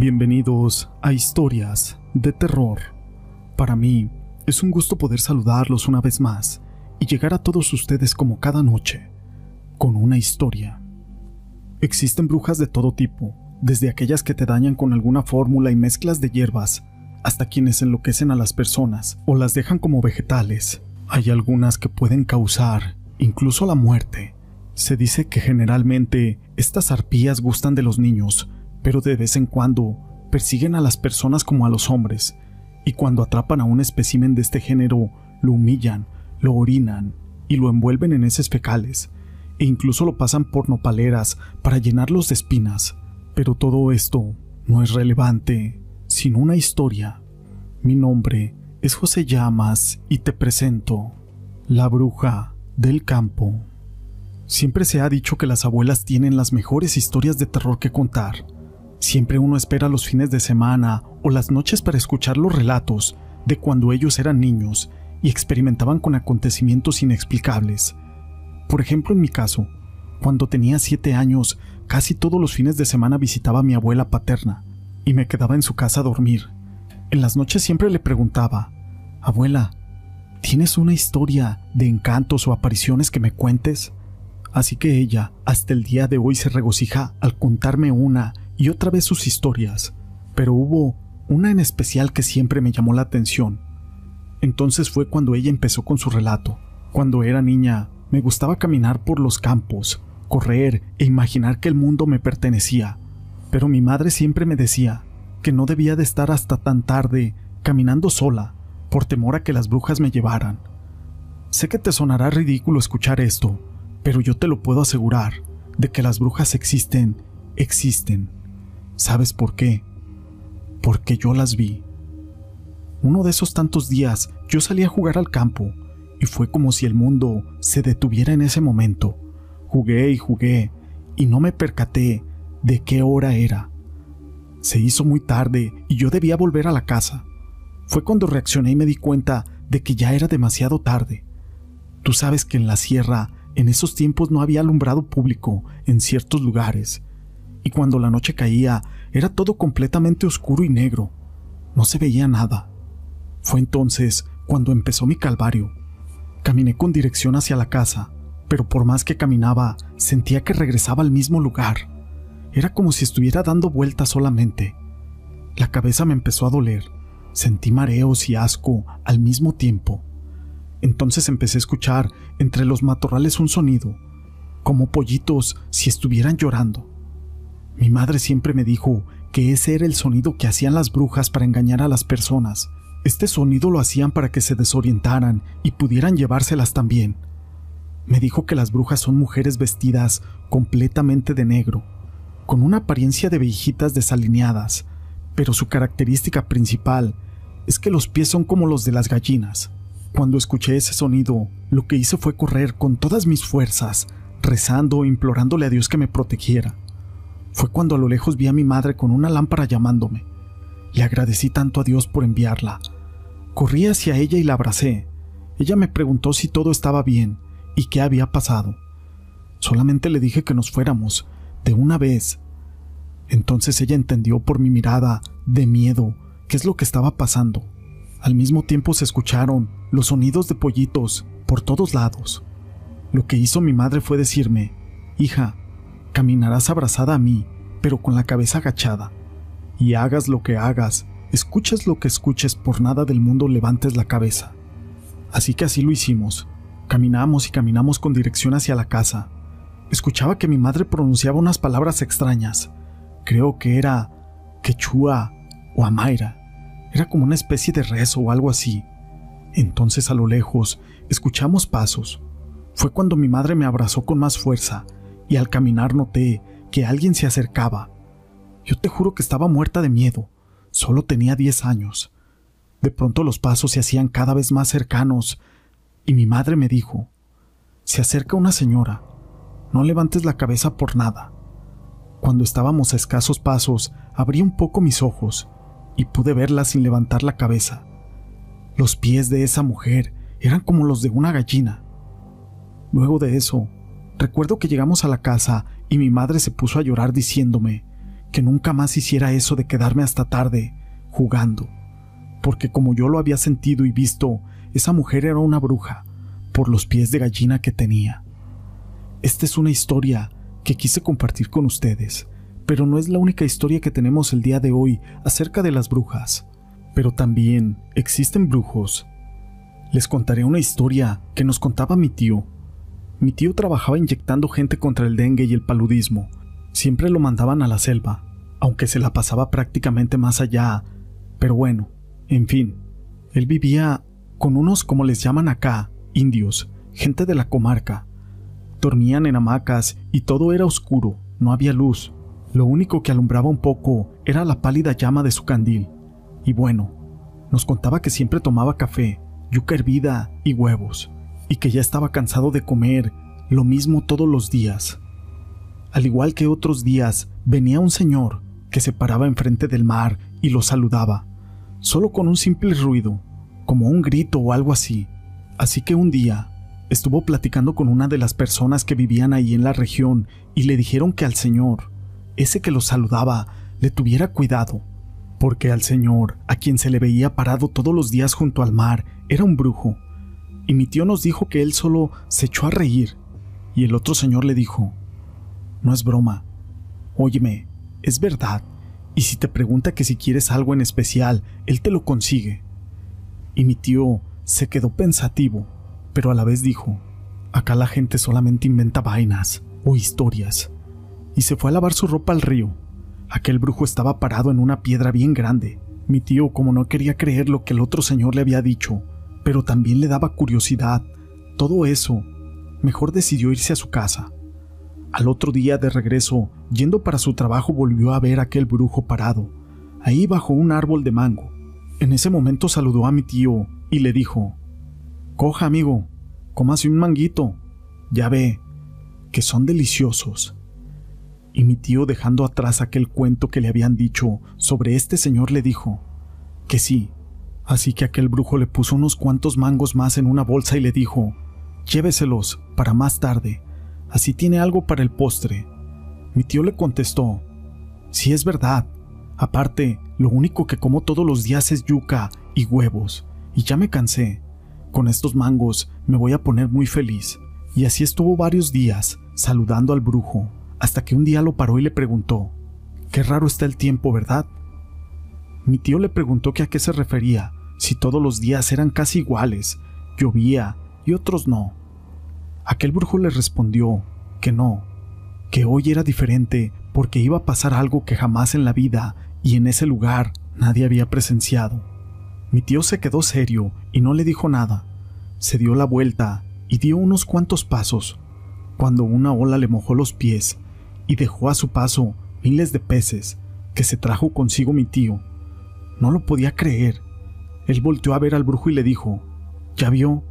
Bienvenidos a Historias de Terror. Para mí es un gusto poder saludarlos una vez más y llegar a todos ustedes como cada noche, con una historia. Existen brujas de todo tipo, desde aquellas que te dañan con alguna fórmula y mezclas de hierbas, hasta quienes enloquecen a las personas o las dejan como vegetales. Hay algunas que pueden causar incluso la muerte. Se dice que generalmente estas arpías gustan de los niños, pero de vez en cuando persiguen a las personas como a los hombres, y cuando atrapan a un espécimen de este género, lo humillan, lo orinan y lo envuelven en heces fecales, e incluso lo pasan por nopaleras para llenarlos de espinas. Pero todo esto no es relevante, sino una historia. Mi nombre es José Llamas y te presento La Bruja del Campo. Siempre se ha dicho que las abuelas tienen las mejores historias de terror que contar, Siempre uno espera los fines de semana o las noches para escuchar los relatos de cuando ellos eran niños y experimentaban con acontecimientos inexplicables. Por ejemplo, en mi caso, cuando tenía siete años, casi todos los fines de semana visitaba a mi abuela paterna y me quedaba en su casa a dormir. En las noches siempre le preguntaba, Abuela, ¿tienes una historia de encantos o apariciones que me cuentes? Así que ella, hasta el día de hoy, se regocija al contarme una y otra vez sus historias, pero hubo una en especial que siempre me llamó la atención. Entonces fue cuando ella empezó con su relato. Cuando era niña, me gustaba caminar por los campos, correr e imaginar que el mundo me pertenecía, pero mi madre siempre me decía que no debía de estar hasta tan tarde caminando sola, por temor a que las brujas me llevaran. Sé que te sonará ridículo escuchar esto, pero yo te lo puedo asegurar, de que las brujas existen, existen. ¿Sabes por qué? Porque yo las vi. Uno de esos tantos días yo salí a jugar al campo y fue como si el mundo se detuviera en ese momento. Jugué y jugué y no me percaté de qué hora era. Se hizo muy tarde y yo debía volver a la casa. Fue cuando reaccioné y me di cuenta de que ya era demasiado tarde. Tú sabes que en la sierra en esos tiempos no había alumbrado público en ciertos lugares y cuando la noche caía era todo completamente oscuro y negro. No se veía nada. Fue entonces cuando empezó mi calvario. Caminé con dirección hacia la casa, pero por más que caminaba, sentía que regresaba al mismo lugar. Era como si estuviera dando vueltas solamente. La cabeza me empezó a doler. Sentí mareos y asco al mismo tiempo. Entonces empecé a escuchar entre los matorrales un sonido, como pollitos si estuvieran llorando. Mi madre siempre me dijo que ese era el sonido que hacían las brujas para engañar a las personas. Este sonido lo hacían para que se desorientaran y pudieran llevárselas también. Me dijo que las brujas son mujeres vestidas completamente de negro, con una apariencia de viejitas desalineadas, pero su característica principal es que los pies son como los de las gallinas. Cuando escuché ese sonido, lo que hice fue correr con todas mis fuerzas, rezando e implorándole a Dios que me protegiera. Fue cuando a lo lejos vi a mi madre con una lámpara llamándome. Le agradecí tanto a Dios por enviarla. Corrí hacia ella y la abracé. Ella me preguntó si todo estaba bien y qué había pasado. Solamente le dije que nos fuéramos, de una vez. Entonces ella entendió por mi mirada de miedo qué es lo que estaba pasando. Al mismo tiempo se escucharon los sonidos de pollitos por todos lados. Lo que hizo mi madre fue decirme, hija, Caminarás abrazada a mí, pero con la cabeza agachada. Y hagas lo que hagas, escuches lo que escuches, por nada del mundo levantes la cabeza. Así que así lo hicimos. Caminamos y caminamos con dirección hacia la casa. Escuchaba que mi madre pronunciaba unas palabras extrañas. Creo que era quechua o amaira. Era como una especie de rezo o algo así. Entonces a lo lejos escuchamos pasos. Fue cuando mi madre me abrazó con más fuerza y al caminar noté que alguien se acercaba. Yo te juro que estaba muerta de miedo. Solo tenía diez años. De pronto los pasos se hacían cada vez más cercanos y mi madre me dijo, se acerca una señora, no levantes la cabeza por nada. Cuando estábamos a escasos pasos, abrí un poco mis ojos y pude verla sin levantar la cabeza. Los pies de esa mujer eran como los de una gallina. Luego de eso, Recuerdo que llegamos a la casa y mi madre se puso a llorar diciéndome que nunca más hiciera eso de quedarme hasta tarde jugando, porque como yo lo había sentido y visto, esa mujer era una bruja, por los pies de gallina que tenía. Esta es una historia que quise compartir con ustedes, pero no es la única historia que tenemos el día de hoy acerca de las brujas. Pero también existen brujos. Les contaré una historia que nos contaba mi tío. Mi tío trabajaba inyectando gente contra el dengue y el paludismo. Siempre lo mandaban a la selva, aunque se la pasaba prácticamente más allá. Pero bueno, en fin, él vivía con unos, como les llaman acá, indios, gente de la comarca. Dormían en hamacas y todo era oscuro, no había luz. Lo único que alumbraba un poco era la pálida llama de su candil. Y bueno, nos contaba que siempre tomaba café, yuca hervida y huevos, y que ya estaba cansado de comer lo mismo todos los días. Al igual que otros días, venía un señor que se paraba enfrente del mar y lo saludaba, solo con un simple ruido, como un grito o algo así. Así que un día estuvo platicando con una de las personas que vivían ahí en la región y le dijeron que al señor ese que lo saludaba le tuviera cuidado, porque al señor, a quien se le veía parado todos los días junto al mar, era un brujo. Y mi tío nos dijo que él solo se echó a reír, y el otro señor le dijo, no es broma, óyeme, es verdad, y si te pregunta que si quieres algo en especial, él te lo consigue. Y mi tío se quedó pensativo, pero a la vez dijo, acá la gente solamente inventa vainas o historias y se fue a lavar su ropa al río. Aquel brujo estaba parado en una piedra bien grande. Mi tío, como no quería creer lo que el otro señor le había dicho, pero también le daba curiosidad, todo eso, mejor decidió irse a su casa. Al otro día de regreso, yendo para su trabajo, volvió a ver a aquel brujo parado, ahí bajo un árbol de mango. En ese momento saludó a mi tío y le dijo, Coja, amigo, cómase un manguito. Ya ve, que son deliciosos y mi tío dejando atrás aquel cuento que le habían dicho sobre este señor le dijo que sí. Así que aquel brujo le puso unos cuantos mangos más en una bolsa y le dijo, lléveselos para más tarde, así tiene algo para el postre. Mi tío le contestó, sí es verdad, aparte, lo único que como todos los días es yuca y huevos, y ya me cansé. Con estos mangos me voy a poner muy feliz. Y así estuvo varios días, saludando al brujo, hasta que un día lo paró y le preguntó, Qué raro está el tiempo, ¿verdad? Mi tío le preguntó que a qué se refería, si todos los días eran casi iguales, llovía y otros no. Aquel brujo le respondió que no, que hoy era diferente porque iba a pasar algo que jamás en la vida y en ese lugar nadie había presenciado. Mi tío se quedó serio y no le dijo nada. Se dio la vuelta y dio unos cuantos pasos, cuando una ola le mojó los pies y dejó a su paso miles de peces que se trajo consigo mi tío. No lo podía creer. Él volteó a ver al brujo y le dijo, ¿Ya vio?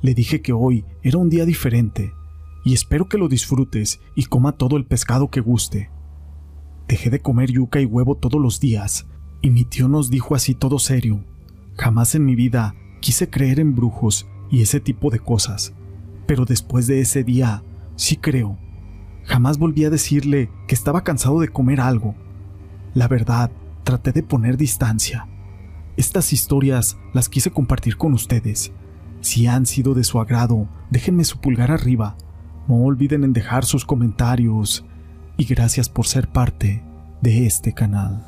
Le dije que hoy era un día diferente, y espero que lo disfrutes y coma todo el pescado que guste. Dejé de comer yuca y huevo todos los días, y mi tío nos dijo así todo serio, jamás en mi vida quise creer en brujos y ese tipo de cosas, pero después de ese día sí creo Jamás volví a decirle que estaba cansado de comer algo. La verdad, traté de poner distancia. Estas historias las quise compartir con ustedes. Si han sido de su agrado, déjenme su pulgar arriba. No olviden en dejar sus comentarios. Y gracias por ser parte de este canal.